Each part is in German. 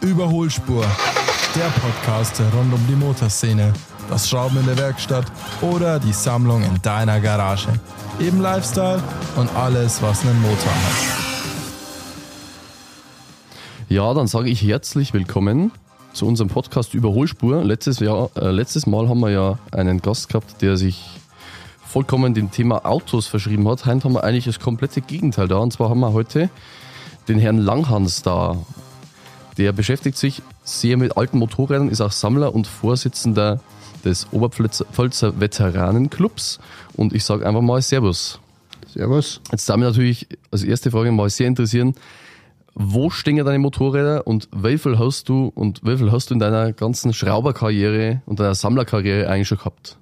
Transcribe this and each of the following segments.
Überholspur, der Podcast rund um die Motorszene, das Schrauben in der Werkstatt oder die Sammlung in deiner Garage. Eben Lifestyle und alles, was einen Motor hat. Ja, dann sage ich herzlich willkommen zu unserem Podcast Überholspur. Letztes, Jahr, äh, letztes Mal haben wir ja einen Gast gehabt, der sich vollkommen dem Thema Autos verschrieben hat. Heute haben wir eigentlich das komplette Gegenteil da. Und zwar haben wir heute den Herrn Langhans da. Der beschäftigt sich sehr mit alten Motorrädern, ist auch Sammler und Vorsitzender des Oberpfälzer Veteranenclubs. Und ich sage einfach mal Servus. Servus. Jetzt da mich natürlich als erste Frage mal sehr interessieren, wo stehen deine Motorräder und wie viel hast du und wie viel hast du in deiner ganzen Schrauberkarriere und deiner Sammlerkarriere eigentlich schon gehabt?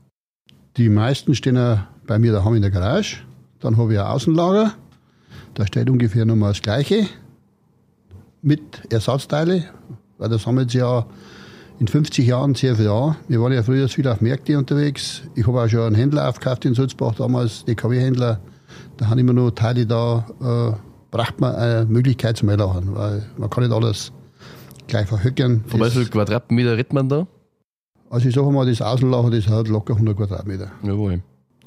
Die meisten stehen ja bei mir daheim in der Garage. Dann habe ich ein Außenlager. Da steht ungefähr nochmal das Gleiche. Mit Ersatzteile. Weil das haben wir jetzt ja in 50 Jahren sehr viel an. Wir waren ja früher viel auf Märkte unterwegs. Ich habe auch schon einen Händler aufgekauft in Sulzbach, damals DKW-Händler. Da haben immer nur Teile da, äh, braucht man eine Möglichkeit zum Einlachen, weil man kann nicht alles gleich verhöckern. Von wie viel Quadratmeter redet man da? Also ich sage mal, das Außenlager, das hat locker 100 Quadratmeter. Jawohl.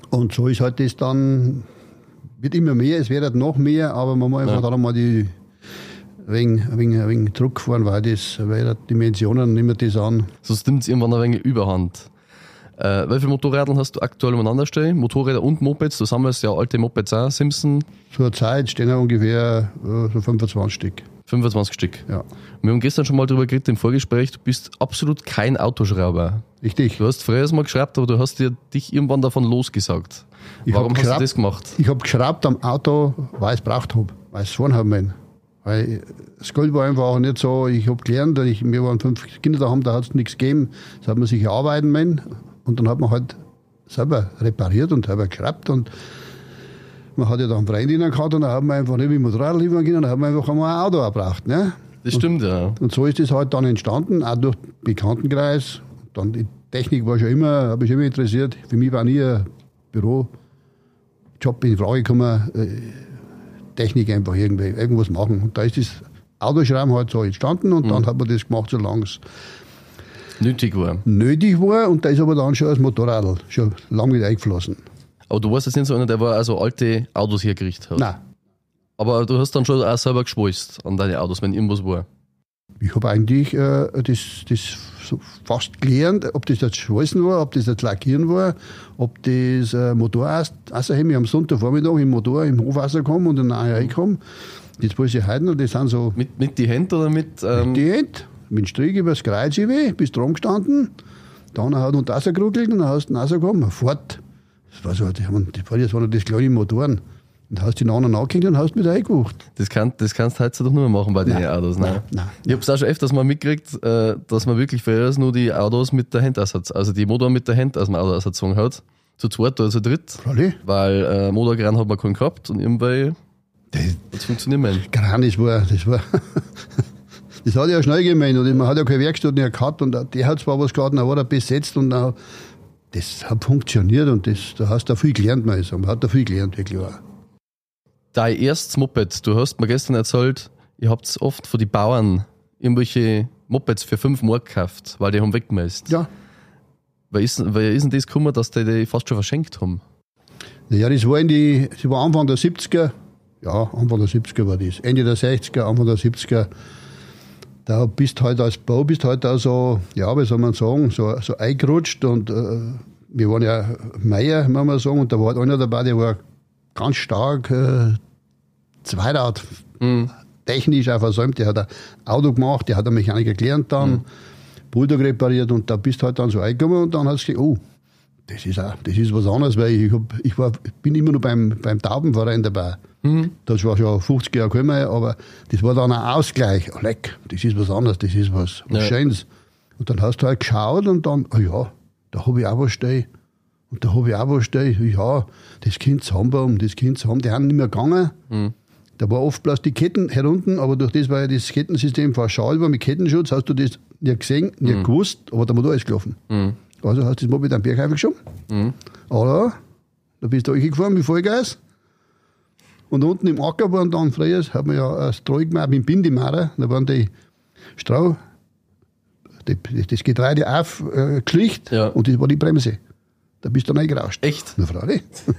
Und so ist halt das dann, wird immer mehr, es wird halt noch mehr, aber man muss einfach Ja. dann einmal die wegen, wegen, wegen Druck fahren, weil das, weil die Dimensionen nehmen das an. Sonst nimmt es irgendwann ein wenig Überhand. Äh, wie viele Motorräder hast du aktuell umeinander stehen? Motorräder und Mopeds, du sammelst ja alte Mopeds auch, Simpson, Zur Zeit stehen ja ungefähr äh, so 25 Stück. 25 Stück. Ja, Wir haben gestern schon mal darüber geredet im Vorgespräch, du bist absolut kein Autoschrauber. richtig. Du hast früher mal geschraubt, aber du hast dir dich irgendwann davon losgesagt. Ich Warum hast du geschraubt. das gemacht? Ich habe geschraubt am Auto, weil ich es braucht habe, weil ich es fahren haben wollen. Weil das Geld war einfach auch nicht so, ich habe gelernt, und ich, wir waren fünf Kinder daheim, da hat es nichts gegeben. Das hat man sich erarbeiten müssen und dann hat man halt selber repariert und selber geschraubt und man hat ja dann Freundinnen gehabt und dann hat man einfach nicht mit dem Motorrad liefern können, dann hat man einfach einmal ein Auto gebraucht. Ne? Das stimmt ja. Und so ist das halt dann entstanden, auch durch den Bekanntenkreis. Dann die Technik war schon immer, habe ich immer interessiert. Für mich war nie ein Bürojob in Frage gekommen, äh, Technik einfach irgendwie, irgendwas machen. Und da ist das Autoschrauben halt so entstanden und dann hat man das gemacht, solange es Nötig war. nötig war. Und da ist aber dann schon das Motorrad schon lange mit eingeflossen. Aber du warst jetzt nicht so einer, der war also alte Autos hergerichtet hat. Nein, Aber du hast dann schon auch selber geschweißt an deine Autos, wenn irgendwas war. ich habe eigentlich äh, das, das so fast gelernt, ob das jetzt Schweißen war, ob das jetzt Lackieren war, ob das äh, Motor außerheben. Wir am Sonntagvormittag im Motor im Hof rausgekommen und dann reingekommen. Das weiß ich heute noch, das sind so Mit, mit die Hände oder mit. Ähm, die End, mit dem Strick übers Kreuz über, bist dran gestanden, dann hat uns rausgeruckelt und dann hast du rausgekommen, fort. Das war so, die haben, das war das waren das kleine Motoren. Und dann hast du die anderen angehängt und hast wieder eingewucht. das, kann, das kannst du heute doch nicht mehr machen bei den Autos. Nein. Nein, nein, Ich habe es auch schon öfters mal mitgekriegt, äh, dass man wirklich früher nur die Autos mit der Handersatz, also die Motor mit der Hand aus dem Auto ersatzung hat. Zu zweit oder zu dritt. Freilich. Weil äh, Motorkran hat man keinen gehabt und irgendwie Das, hat es funktioniert mehr. Gran, das war, das war, das hat ja schnell gemeint und man hat ja keine Werkstatt mehr gehabt und der hat zwar was gehabt, dann war er besetzt und dann, das hat funktioniert und das, da hast du viel gelernt. Man hat da viel gelernt, wirklich auch. Dein erstes Moped, du hast mir gestern erzählt, ihr habt oft von den Bauern irgendwelche Mopeds für 5 Mark gekauft, weil die haben weggemeist. Ja, Weil ist, weil ist denn das gekommen, dass die die fast schon verschenkt haben? ja, das war in die, das war Anfang der 70er, ja, Anfang der 70er war das, Ende der 60er, Anfang der 70er. Da bist halt als Bau, bist halt da so, ja, wie soll man sagen, so, so eingerutscht und äh, wir waren ja Meier, muss man sagen, und da war halt einer dabei, der war ganz stark äh, Zweirad, technisch auch versäumt. Der hat ein Auto gemacht, der hat einen Mechaniker gelernt dann, Bulldog repariert und da bist du halt dann so eingekommen und dann hast du gesagt, oh, das ist, auch, das ist was anderes, weil ich, hab, ich war, bin immer noch beim, beim Taubenverein dabei. Das war schon 50 Jahre gekommen, aber das war dann ein Ausgleich. Oh, leck, das ist was anderes, das ist was, was Ja. Schönes. Und dann hast du halt geschaut und dann, oh ja, da habe ich auch was stehen. Und da habe ich auch was stehen. Ja, das Kind zu haben, das Kind zu haben, die haben nicht mehr gegangen. Da war oft bloß die Ketten herunten, aber durch das, weil das Kettensystem verschalt war mit Kettenschutz, hast du das nicht gesehen, nicht gewusst, aber der Motor ist gelaufen. Also hast du das mal mit einem Berg geschoben. Oder? Da bist du gefahren mit Vollgas. Und unten im Acker waren dann früher, hat man ja ein Streu gemacht mit dem Bindemaurer. Da waren die Stroh, die, das Getreide aufgeschlicht Ja. und das war die Bremse. Da bist du reingerauscht. Echt? Na, freilich.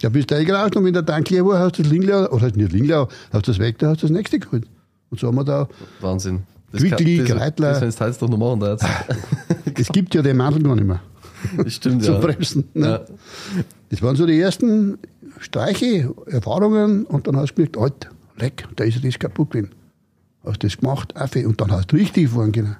Da bist du reingerauscht und wenn der Tank leer war, hast du das Linglau, oder nicht Linglau, hast du das weg, da hast du das nächste geholt. Und so haben wir da, Wahnsinn. Quickly, kann- das, das, jetzt doch noch machen darfst. es gibt ja den Mantel gar nicht mehr Das stimmt, zum ja. Bremsen. Ne? ja. Das waren so die ersten Streiche, Erfahrungen und dann hast du gemerkt, alt, leck, da ist das kaputt gewesen. Hast das gemacht, Affe, und dann hast du richtig fahren können.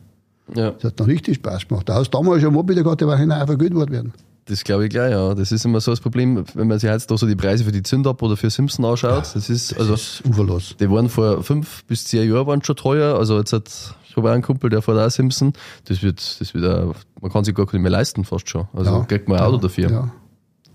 Ja. Das hat dann richtig Spaß gemacht. Da hast du damals schon Moped gehabt, der war hinterher vergütet worden. Das glaube ich gleich, ja. Das ist immer so das Problem, wenn man sich jetzt da so die Preise für die Zündab oder für Simpson anschaut. Das ist, also, Das ist uferlos. die waren vor fünf bis zehn Jahren waren schon teuer. Also jetzt hat, ich habe einen Kumpel, der fährt auch Simpson. Das wird, das wird auch, man kann sich gar nicht mehr leisten fast schon. Also Ja. kriegt man ein Auto dafür. Ja.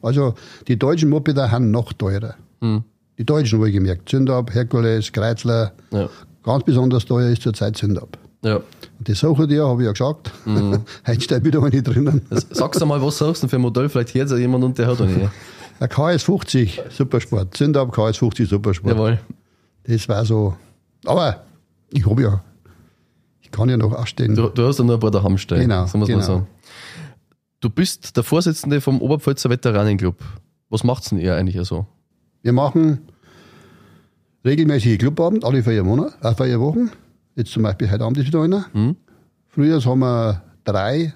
Also die deutschen Mopeder haben noch teurer. Hm. Die deutschen wohlgemerkt. Zündab, Herkules, Kreuzler. Ja. Ganz besonders teuer ist zurzeit Zündab. Ja. Und das suche dir, habe ich ja gesagt. Mhm. Heute steht wieder eine drinnen. Sagst du mal, was sagst du für ein Modell? Vielleicht hört ja jemand und der hat eine. Ein KS50 Supersport. Zündab KS50 Supersport. Jawohl. Das war so. Aber ich habe ja. Ich kann ja noch ausstehen. Du, du hast ja nur ein paar daheim stehen. Genau, So muss man genau. sagen. Du bist der Vorsitzende vom Oberpfälzer Veteranenclub. Was macht's denn ihr eigentlich so? Wir machen regelmäßige Clubabend, alle vier Monate, äh, vier Wochen. Jetzt zum Beispiel heute Abend ist wieder einer. Hm? Früher haben wir drei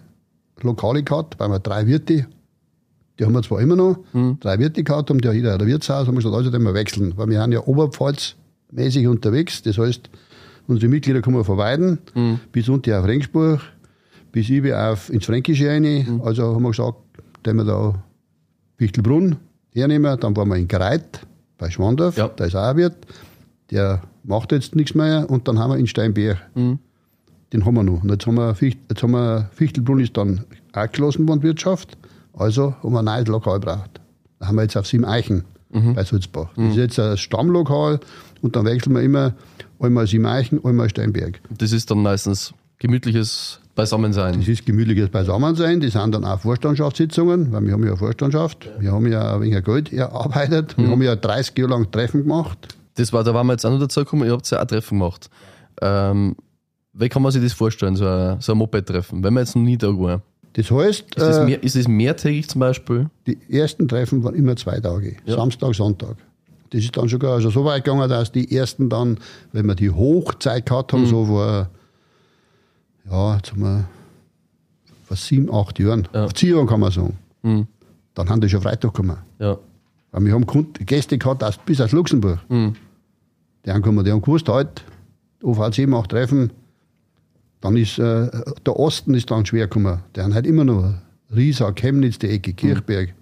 Lokale gehabt, weil wir drei Wirte, die haben wir zwar immer noch, Hm. drei Wirte gehabt, haben die ja jeder ein Wirtshaus, haben wir gesagt, also den wir wechseln, weil wir sind ja oberpfalzmäßig unterwegs, das heißt, unsere Mitglieder kommen von Weiden Hm. bis unten auf Rengsburg, bis über auf ins Fränkische rein, Hm. also haben wir gesagt, den wir da Fichtelbrunn hernehmen, dann waren wir in Greit bei Schwandorf, Ja. da ist auch ein Wirt, der macht jetzt nichts mehr und dann haben wir in Steinberg Mhm. den haben wir noch. Und jetzt haben wir, Ficht, jetzt haben wir Fichtelbrunn ist dann auch geschlossen worden, Wirtschaft. Also haben wir ein neues Lokal gebraucht. Da haben wir jetzt auf Sieben Eichen bei Sulzbach. Das ist jetzt ein Stammlokal und dann wechseln wir immer einmal Sieben Eichen, einmal Steinberg. Das ist dann meistens gemütliches Beisammensein. Das ist gemütliches Beisammensein. Das sind dann auch Vorstandsschaftssitzungen, weil wir haben ja eine Vorstandschaft. Wir haben ja ein wenig Geld erarbeitet. Wir haben ja 30 Jahre lang Treffen gemacht. Das war, da waren wir jetzt auch noch dazu gekommen, ihr habt ja auch Treffen gemacht. Ähm, wie kann man sich das vorstellen, so ein, so ein Moped-Treffen, wenn man jetzt noch nie da war? Das heißt, Ist das, äh, mehr, ist das mehrtägig zum Beispiel? Die ersten Treffen waren immer zwei Tage, Ja. Samstag, Sonntag. Das ist dann schon gar also so weit gegangen, dass die ersten dann, wenn wir die Hochzeit gehabt Mhm. haben, so vor, ja, jetzt haben wir vor sieben, acht Jahren, Ja. zehn Jahren kann man sagen, Mhm. dann haben die schon Freitag gekommen. Ja. Weil wir haben Gäste gehabt aus, bis aus Luxemburg. Mhm. Die haben gekommen, die haben gewusst, halt, OVC macht Treffen. Dann ist äh, der Osten ist dann schwer gekommen. Die haben halt immer noch Riesa, Chemnitz, die Ecke, Kirchberg.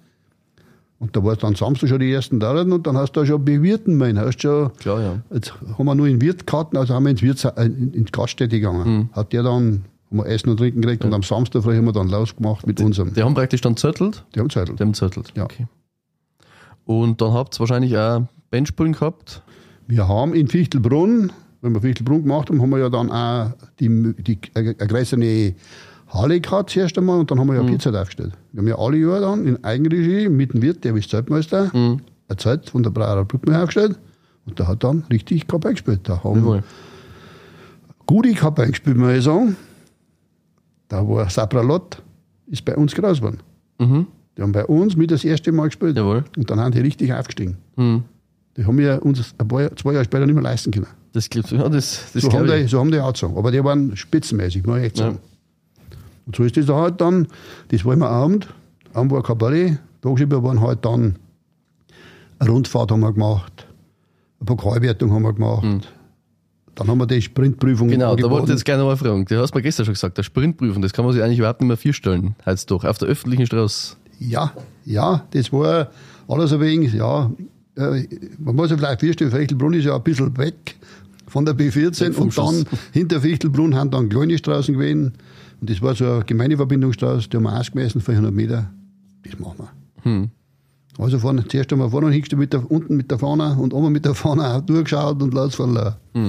Und da war es dann Samstag schon die ersten da und dann hast du da schon bewirten müssen. Hast schon, Klar, ja. jetzt haben wir nur in Wirtkarten, also haben wir ins, Wirts, äh, in, Gaststätte gegangen. Hat der dann, haben wir Essen und Trinken gekriegt und am Samstag früh haben wir dann losgemacht mit unserem. Die haben praktisch dann zettelt? Die haben Zettel. Die haben zettelt. Ja. Okay. Und dann habt ihr wahrscheinlich auch Benchpullen gehabt. Wir haben in Fichtelbrunn, wenn wir Fichtelbrunn gemacht haben, haben wir ja dann auch die, die eine größere Halle gehabt zuerst einmal und dann haben wir ja Mhm. Pizza aufgestellt. Wir haben ja alle Jahre dann in Eigenregie mit dem Wirt, der ist Zeltmeister, Mhm. ein Zelt von der Brauerei Brückmeier aufgestellt und der hat dann richtig Kapelle gespielt. Da haben Jawohl. gute Kapelle gespielt, muss ich sagen. Da war Sapralot, ist bei uns groß geworden. Mhm. Die haben bei uns mit das erste Mal gespielt Jawohl. und dann haben die richtig aufgestiegen. Mhm. Die haben wir uns ein paar, zwei Jahre später nicht mehr leisten können. Das, glaub- ja, das, das so, haben die, so haben die auch gesagt. Aber die waren spitzenmäßig, muss ich echt sagen. Und so ist das da halt dann. Das war immer Abend. Abend war Kabarett. Tagsüber waren halt dann eine Rundfahrt haben wir gemacht. Eine Pokalwertung haben wir gemacht. Dann haben wir die Sprintprüfung Genau, da angeboten. wollte ich jetzt gerne mal fragen. Du hast mir gestern schon gesagt, der Sprintprüfung, das kann man sich eigentlich überhaupt nicht mehr vorstellen. Heißt doch, auf der öffentlichen Straße. Ja, ja, das war alles ein wenig, ja. Äh, Man muss sich vielleicht vorstellen, Fichtelbrunn ist ja ein bisschen weg von der B14 Weg vom und dann hinter Fichtelbrunn haben dann kleine Straßen gewesen. Und das war so eine Gemeindeverbindungsstraße, die haben wir ausgemessen, 400 Meter. Das machen wir. Hm. Also vorne, zuerst einmal vorne hingestellt mit der, unten mit der Fahne und oben mit der Fahne auch durchgeschaut und losfahren lassen. Hm.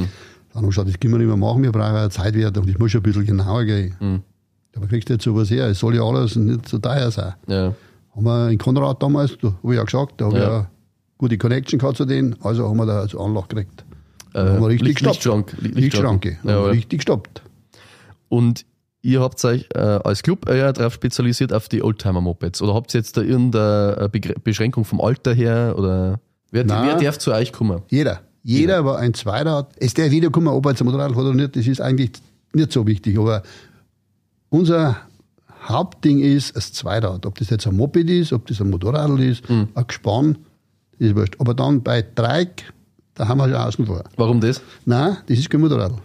Dann haben wir gesagt, das können wir nicht mehr machen, wir brauchen eine Zeitwert und das muss schon ein bisschen genauer gehen. Hm. Aber kriegst du jetzt sowas her, es soll ja alles nicht so teuer sein. Ja. Haben wir in Konrad damals, da habe ich ja gesagt, da habe Ja. ich ja gute Connection gehabt zu denen, also haben wir da also Anlauf gekriegt. Äh, haben wir richtig Licht- gestoppt. Lichtschrank. Licht- Lichtschranke. Ja, Haben wir richtig gestoppt. Und ihr habt euch äh, als Club eher darauf spezialisiert auf die Oldtimer-Mopeds? Oder habt ihr jetzt da irgendeine Begr- Beschränkung vom Alter her? Oder wer, Nein. wer darf zu euch kommen? Jeder. Jeder war ein Zweirad. Es darf jeder kommen, ob er jetzt ein Motorrad hat oder nicht, das ist eigentlich nicht so wichtig. Aber unser Hauptding ist das Zweirad. Ob das jetzt ein Moped ist, ob das ein Motorrad ist, Mhm. ein Gespann, ist wurscht. Aber dann bei Dreieck, da haben wir schon außen vor. Warum das? Nein, das ist kein Motorrad.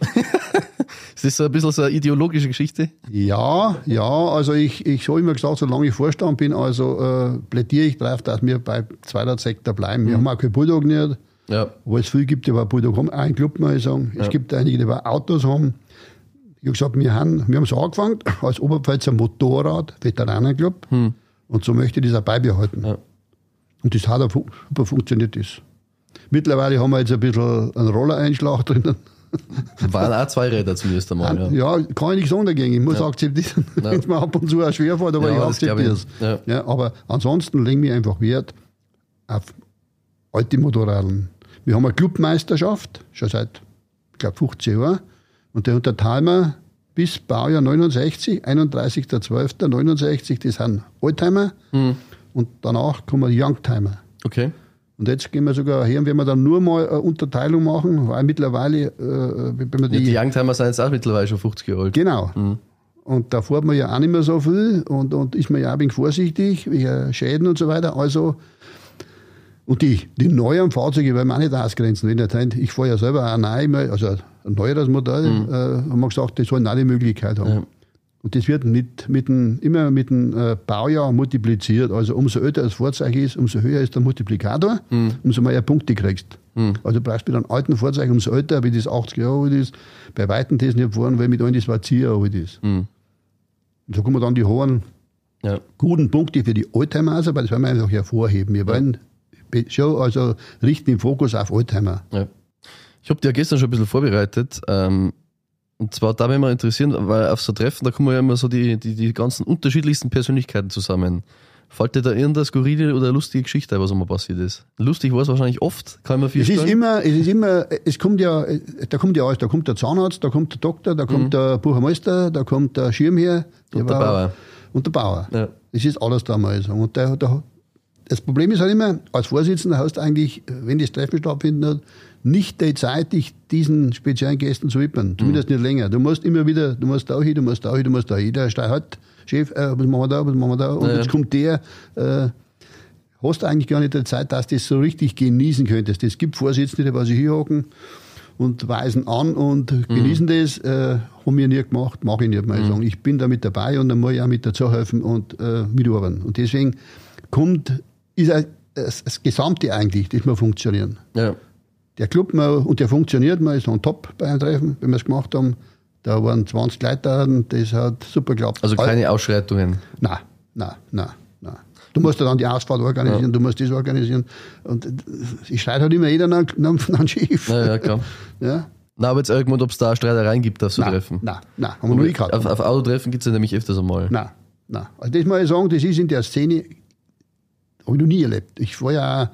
Ist das so ein bisschen so eine ideologische Geschichte? Ja, ja, also ich, ich habe immer gesagt, solange ich Vorstand bin, also äh, plädiere ich darauf, dass wir bei Zweiradsektor bleiben. Wir haben auch kein Bulldog nicht, Ja. wo es viel gibt, die bei Bulldog haben, einen Club, muss ich sagen. Es gibt einige, die bei Autos haben. Ich habe gesagt, wir haben, wir haben so angefangen, als Oberpfälzer Motorrad, Veteranenclub, und so möchte ich das auch beibehalten. Ja. Und das hat auch super funktioniert. Das. Mittlerweile haben wir jetzt ein bisschen einen Rollereinschlag drinnen. Waren auch zwei Räder zumindest einmal. Ja. Ja, kann ich nichts sagen dagegen. Ich muss akzeptieren, wenn es mir ab und zu auch schwer fällt, aber Ja, ich akzeptiere es. Ja. Ja. aber ansonsten legen wir einfach Wert auf alte Motorradeln. Wir haben eine Clubmeisterschaft, schon seit, ich glaube, 15 Jahren. Und der unterteilen wir bis Baujahr 69, 31.12.69, das sind Oldtimer. Hm. Und danach kommen Youngtimer. Okay. Und jetzt gehen wir sogar her und werden wir dann nur mal eine Unterteilung machen, weil mittlerweile, äh, wenn wir Ja, die, die Youngtimer sind jetzt auch mittlerweile schon 50 Jahre alt. Genau. Und da fährt man ja auch nicht mehr so viel und, und ist man ja auch ein wenig vorsichtig, wegen Schäden und so weiter. Also, und die, die neuen Fahrzeuge wollen wir auch nicht ausgrenzen. Wenn ihr ich fahre ja selber auch neu, also ein neueres Modell, äh, haben wir gesagt, die sollen auch die Möglichkeit haben. Ja. Und das wird mit, mit dem, immer mit dem äh, Baujahr multipliziert. Also umso älter das Fahrzeug ist, umso höher ist der Multiplikator, umso mehr Punkte kriegst. Also du brauchst mit einem alten Fahrzeug, umso älter, wie das 80 Jahre alt ist, bei Weitem das nicht fahren, weil mit einem das war 10 Jahre alt ist. Mhm. Und so kommen dann die hohen, Ja. guten Punkte für die Oldtimer aber das wollen wir einfach hervorheben. Wir wollen schon also richten den Fokus auf Oldtimer. Ja. Ich habe dir ja gestern schon ein bisschen vorbereitet. Ähm, und zwar da mich mal interessieren, weil auf so Treffen, da kommen ja immer so die, die, die ganzen unterschiedlichsten Persönlichkeiten zusammen. Fällt dir da irgendeine skurrile oder lustige Geschichte was einmal passiert ist? Lustig war es wahrscheinlich oft, kann man viel Es ist immer, es ist immer, es kommt ja, da kommt ja alles. Da kommt der Zahnarzt, da kommt der Doktor, da kommt der Buchermeister, da kommt der Schirmherr. Und der Bauer. Und der Bauer. Ja. Es ist alles da mal sagen. Und der, der, das Problem ist halt immer, als Vorsitzender hast du eigentlich, wenn das Treffen stattfindet, nicht die Zeit, dich diesen speziellen Gästen zu widmen. Zumindest nicht länger. Du musst immer wieder, du musst da hin, du musst da hin, du musst da hin. Der steht halt, Chef, äh, was machen wir da, was machen wir da? Und Ja, ja. jetzt kommt der, äh, hast du eigentlich gar nicht die Zeit, dass du das so richtig genießen könntest. Es gibt Vorsitzende, die was hier hocken und weisen an und Mhm. genießen das. Äh, haben wir nie gemacht, mache ich nicht mal sagen. Ich bin da mit dabei und dann muss ich auch mit dazu helfen und äh, mitarbeiten. Und deswegen kommt, ist das, das Gesamte eigentlich, das muss funktionieren. Ja. Der Club, mal, und der funktioniert, man ist on top bei einem Treffen, wenn wir es gemacht haben. Da waren 20 Leute da, und das hat super geklappt. Also keine Ausschreitungen. Nein, nein, nein, nein. Du musst ja dann die Ausfahrt organisieren, du musst das organisieren. Und ich schreit halt immer jeder nach, nach, nach Schiff. Ja, ja, klar. Ja? Na, aber jetzt irgendwann, ob es da Streitereien gibt auf so Nein, Treffen. nein, nein, haben wir noch nie gehabt. Auf, auf Autotreffen gibt es ja nämlich öfters einmal. Nein, nein. Also das muss ich sagen, das ist in der Szene, habe ich noch nie erlebt. Ich war ja auch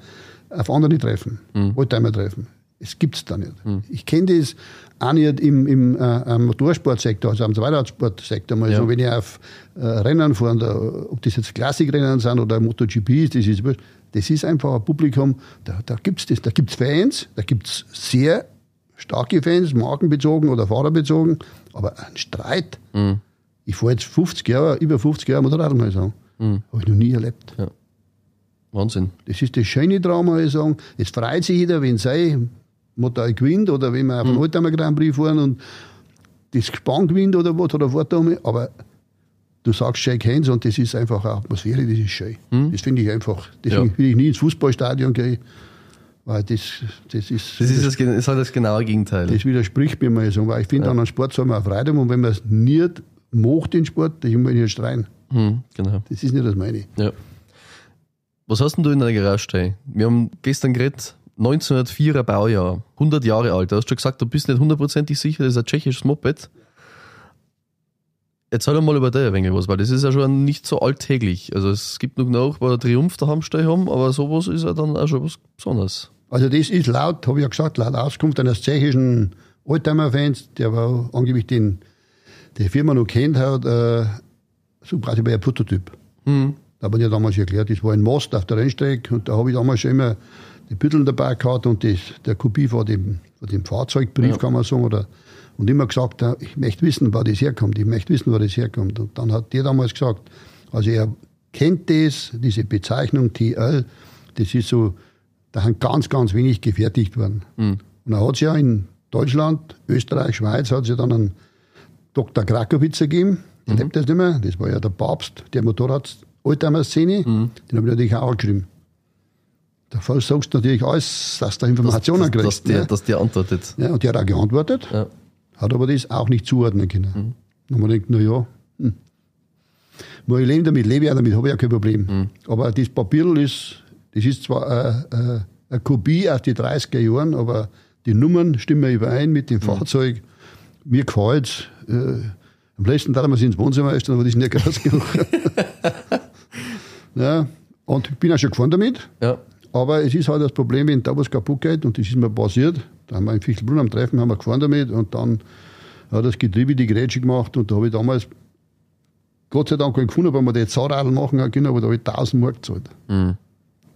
auf andere Treffen, Mhm. Oldtimer-Treffen. Es gibt es da nicht. Ich kenne das auch nicht im, im äh, am Motorsportsektor, also am Zweiradsportsektor. Mal Ja. so, wenn ich auf äh, Rennen fahre, da, ob das jetzt Klassikrennen sind oder MotoGP ist, das ist, das ist einfach ein Publikum, da, da gibt es das. Da gibt es Fans, da gibt es sehr starke Fans, markenbezogen oder fahrerbezogen, aber ein Streit. Ich fahre jetzt 50 Jahre, über 50 Jahre Motorrad, muss ich sagen. Habe ich noch nie erlebt. Wahnsinn. Das ist das Schöne muss ich sagen. Es freut sich jeder, wenn sein Motor gewinnt oder wenn wir auf einen Oldtimer Grand Prix fahren und das Gespann gewinnt oder was oder fährt da mal. Aber du sagst Shake Hands und das ist einfach eine Atmosphäre, das ist schön. Das finde ich einfach. Deswegen Ja. will ich nie ins Fußballstadion gehen, weil das, das ist. Das ist, das, ist halt das genaue Gegenteil. Das widerspricht mir mal so, weil ich finde, an einem Sport soll man auch Freude haben und wenn man es nicht macht, den Sport, dann will ich nicht streiten. Hm, genau. Das ist nicht das meine. Ja. Was hast denn du in deiner Garage stehen? Wir haben gestern geredet, 1904er Baujahr, 100 Jahre alt. Du hast schon gesagt, du bist nicht hundertprozentig sicher, das ist ein tschechisches Moped. Erzähl doch mal über ein wenig was, weil das ist ja schon nicht so alltäglich. Also es gibt noch Nachbarn, Triumph daheim stehen haben, aber sowas ist ja dann auch schon was Besonderes. Also das ist laut, habe ich ja gesagt, laut Auskunft eines tschechischen Oldtimer-Fans, der war angeblich den, die Firma noch kennt hat, äh, so quasi bei ein Prototyp. Mhm. Da habe ich damals erklärt, das war ein Mast auf der Rennstrecke und da habe ich damals schon immer die Bütteln dabei gehabt und das, der Kopie von dem, von dem Fahrzeugbrief, Ja. kann man sagen, oder, und immer gesagt, ich möchte wissen, wo das herkommt, ich möchte wissen, wo das herkommt. Und dann hat der damals gesagt, also er kennt das, diese Bezeichnung TL, das ist so, da sind ganz, ganz wenig gefertigt worden. Und dann hat es ja in Deutschland, Österreich, Schweiz, hat es ja dann einen Dr. Krakowitzer gegeben, der lebt das nicht mehr, das war ja der Papst der Motorrad-Oldtimer-Szene, den habe ich natürlich auch angeschrieben. Da sagst du natürlich alles, dass du Informationen dass, kriegst. dass, der, ne? dass der antwortet. ja, und der hat auch geantwortet, Ja. hat aber das auch nicht zuordnen können. Und man denkt, na ja, hm. Muss ich leben damit, lebe ich auch damit, habe ich ja kein Problem. Aber das Papier ist, das ist zwar eine, eine, eine Kopie aus den 30er Jahren, aber die Nummern stimmen überein mit dem Fahrzeug. Mir gefällt es. Äh, am besten darf man sie ins Wohnzimmer stellen, aber das ist nicht groß genug. ja, und ich bin auch schon gefahren damit. Ja. Aber es ist halt das Problem, wenn da was kaputt geht, und das ist mir passiert, da haben wir in Fichtelbrunn am Treffen haben wir gefahren damit und dann hat das Getriebe die Grätsche gemacht und da habe ich damals Gott sei Dank einen gefunden, weil wir die Zahnradl machen können, aber da habe ich 1000 Mark gezahlt. Mhm.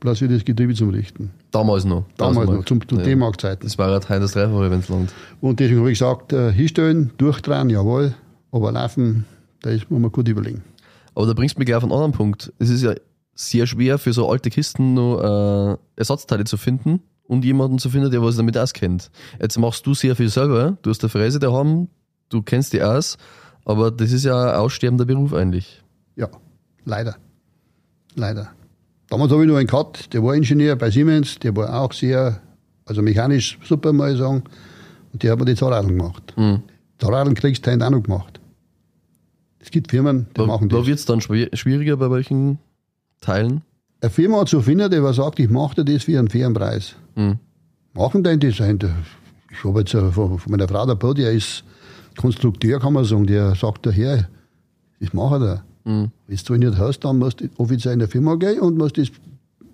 Bloß für das Getriebe zum Richten. Damals noch. Damals noch, zum, zu ja. D-Mark-Zeiten. Das war halt heute das Dreifache, wenn es langt. Und deswegen habe ich gesagt, äh, hinstellen, durchdrehen, jawohl, aber laufen, da ist, muss man gut überlegen. Aber da bringst du mich gleich auf einen anderen Punkt. Es ist ja sehr schwer für so alte Kisten noch äh, Ersatzteile zu finden und jemanden zu finden, der was damit auskennt. Jetzt machst du sehr viel selber. Du hast eine Fräse daheim, du kennst die aus, aber das ist ja ein aussterbender Beruf eigentlich. Ja, leider. Leider. Damals habe ich noch einen gehabt, der war Ingenieur bei Siemens, der war auch sehr, also mechanisch super, muss ich sagen. Und der hat mir die Zahnradeln gemacht. Mhm. Zahnradeln kriegst du auch noch gemacht. Es gibt Firmen, die Da, machen da das. wird es dann schwieriger bei welchen Teilen. Eine Firma zu finden, die was sagt, ich mache dir das für einen fairen Preis. Mhm. Machen den das ein. Ich habe jetzt äh, von, meiner Frau der Bo, der ist Konstrukteur, kann man sagen, der sagt daher, das mache er. Mhm. Wenn du nicht hast, dann musst du offiziell in der Firma gehen und musst das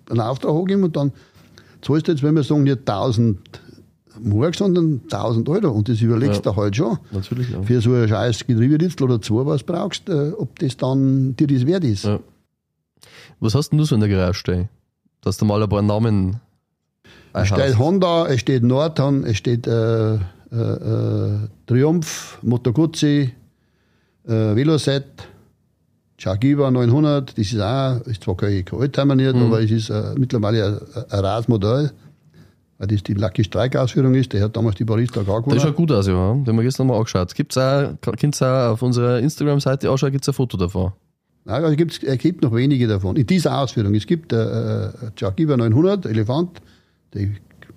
einen Auftrag angeben und dann zahlst du jetzt, wenn wir sagen, nicht 1000 Mark, sondern 1000 Euro. Und das überlegst Ja. du halt schon. Natürlich, ja. Für so ein scheiß Getrieberitzel oder zwei, was brauchst, äh, ob das dann dir das wert ist. Ja. Was hast denn du so in der Garage stehen? Dass du mal ein paar Namen Es steht? Honda, es steht Norton, es steht äh, äh, äh, Triumph, Moto Guzzi, Veloset, Jaguar 900, das ist auch, ist zwar kein Oldtimer nicht, aber es ist äh, mittlerweile ein, ein Radmodell, weil das die Lucky Strike Ausführung ist, der hat damals die Paris Dakar Das schaut gewonnen. gut aus, ja. Den haben wir gestern mal angeschaut. Gibt's auch, könnt ihr auch auf unserer Instagram-Seite anschauen, gibt es ein Foto davon. Nein, also gibt's, es gibt noch wenige davon. In dieser Ausführung, es gibt äh, äh, Jaguar 900, Elefant, die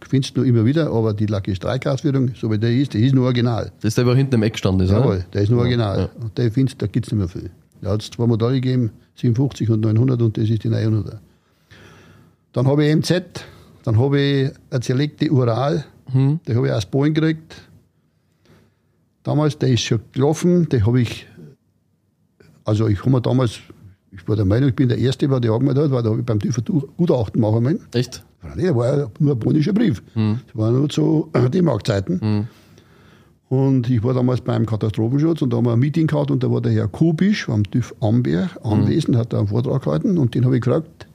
findest du noch immer wieder, aber die Lucky Strike Ausführung, so wie der ist, die ist nur original. Das ist der, der hinten im Eck gestanden ist, Jawohl, der ist nur original. Ja. Und der findest, da gibt es nicht mehr viel. Da hat es zwei Modelle gegeben, 57 und 900 und das ist die 900er. Dann habe ich MZ, dann habe ich eine Selekte Ural, Hm. die habe ich aus Polen gekriegt. Damals, der ist schon gelaufen, den habe ich, also ich habe mir damals, ich war der Meinung, ich bin der Erste, der die angemeldet hat, weil da habe ich beim TÜV Gutachten machen müssen. Echt? Das war ja nur ein polnischer Brief. Das war nur zu D-Mark-Zeiten. Und ich war damals beim Katastrophenschutz und da haben wir ein Meeting gehabt und da war der Herr Kubisch vom TÜV Amberg anwesend, hat da einen Vortrag gehalten und den habe ich gefragt,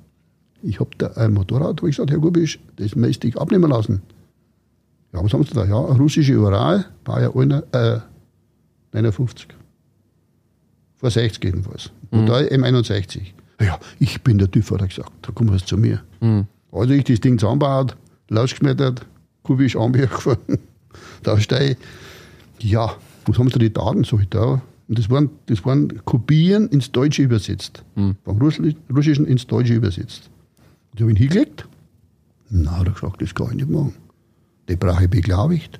ich habe da ein Motorrad, habe ich gesagt, Herr Kubisch, das möchte ich abnehmen lassen. Ja, was haben Sie da? Ja, russische Ural, Baujahr äh, 59. Vor 60 jedenfalls. Modell M61. Ja, ich bin der TÜV, hat er gesagt. Da kommen Sie zu mir. Mhm. Also ich das Ding zusammengebaut, losgeschmettert, kubisch Amberg gefahren. Da stehe ich, ja, was haben Sie die Daten? So ich da. Und das waren, das waren Kopien ins Deutsche übersetzt. Mhm. Vom Russischen ins Deutsche übersetzt. Und ich habe ihn hingelegt. Na, hat er gesagt, das kann ich nicht machen. Die brauche ich beglaubigt.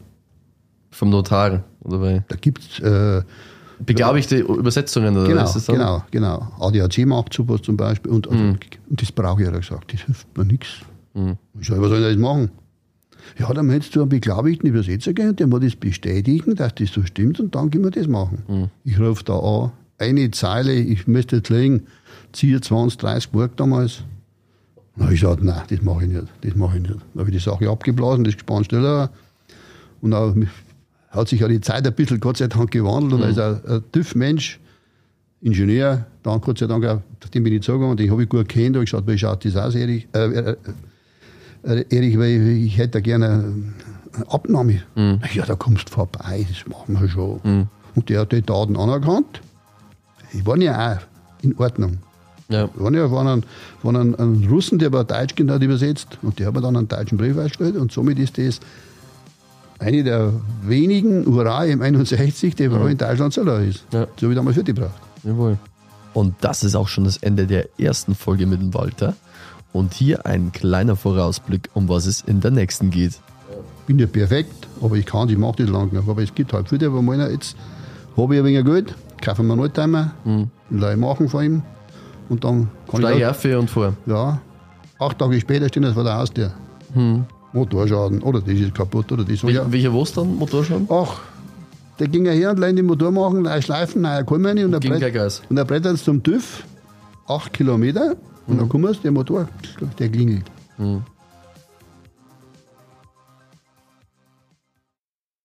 Vom Notar, oder bei Da gibt es, äh, beglaubigte Übersetzungen, oder genau, dann? genau, genau. ADAC macht sowas zum Beispiel. Und, also, und das brauche ich, hat er gesagt. Das hilft mir nichts. Mhm. Ich sage, was soll ich denn jetzt machen? Ja, dann hättest du einen beglaubigten Übersetzer gehen, der muss das bestätigen, dass das so stimmt und dann können wir das machen. Ich rufe da an, eine Zeile, ich müsste jetzt legen, ziehe 20, 30 Mark damals. Na, ich gesagt, nein, das mache ich nicht, das mache ich nicht. Dann habe ich die Sache abgeblasen, das Gespann stiller. Und dann hat sich ja die Zeit ein bisschen, Gott sei Dank, gewandelt. Und als ein, ein TÜV-Mensch, Ingenieur, dann Gott sei Dank, auch, dem bin ich zugegangen, den habe ich gut kennt, habe ich gesagt, wie schaut das aus, Erich? Äh, äh, äh, Erich, weil ich hätte da gerne eine Abnahme. Ja, da kommst du vorbei, das machen wir schon. Und der hat die Daten anerkannt. Die waren ja auch in Ordnung. Ja. Ja waren ein, waren ein, ein Russen, der aber Deutsch kennt, hat übersetzt. Und der hat mir dann einen deutschen Brief ausgestellt. Und somit ist das eine der wenigen Hurra im 61, der überall in Deutschland so ist. Ja. So wie damals für die braucht. Jawohl. Und das ist auch schon das Ende der ersten Folge mit dem Walter. Und hier ein kleiner Vorausblick, um was es in der nächsten geht. bin ja perfekt, aber ich kann, ich mache das lang. Aber es gibt halt viele, die meinen, jetzt habe ich ein wenig Geld, kaufe mir einen Oldtimer, mhm. leih machen von ihm und dann kann Steig ich auf und vor. Ja, acht Tage später stehen das vor der Haustür. Motorschaden, oder das ist kaputt, oder das. Wel Ja. Welcher was dann? Motorschaden? Ach, der ging ja her und leih den Motor machen, neue Schleifen, neue Kolmeni und, und er brettert zum TÜV, acht Kilometer und dann kommen der Motor, der klingelt.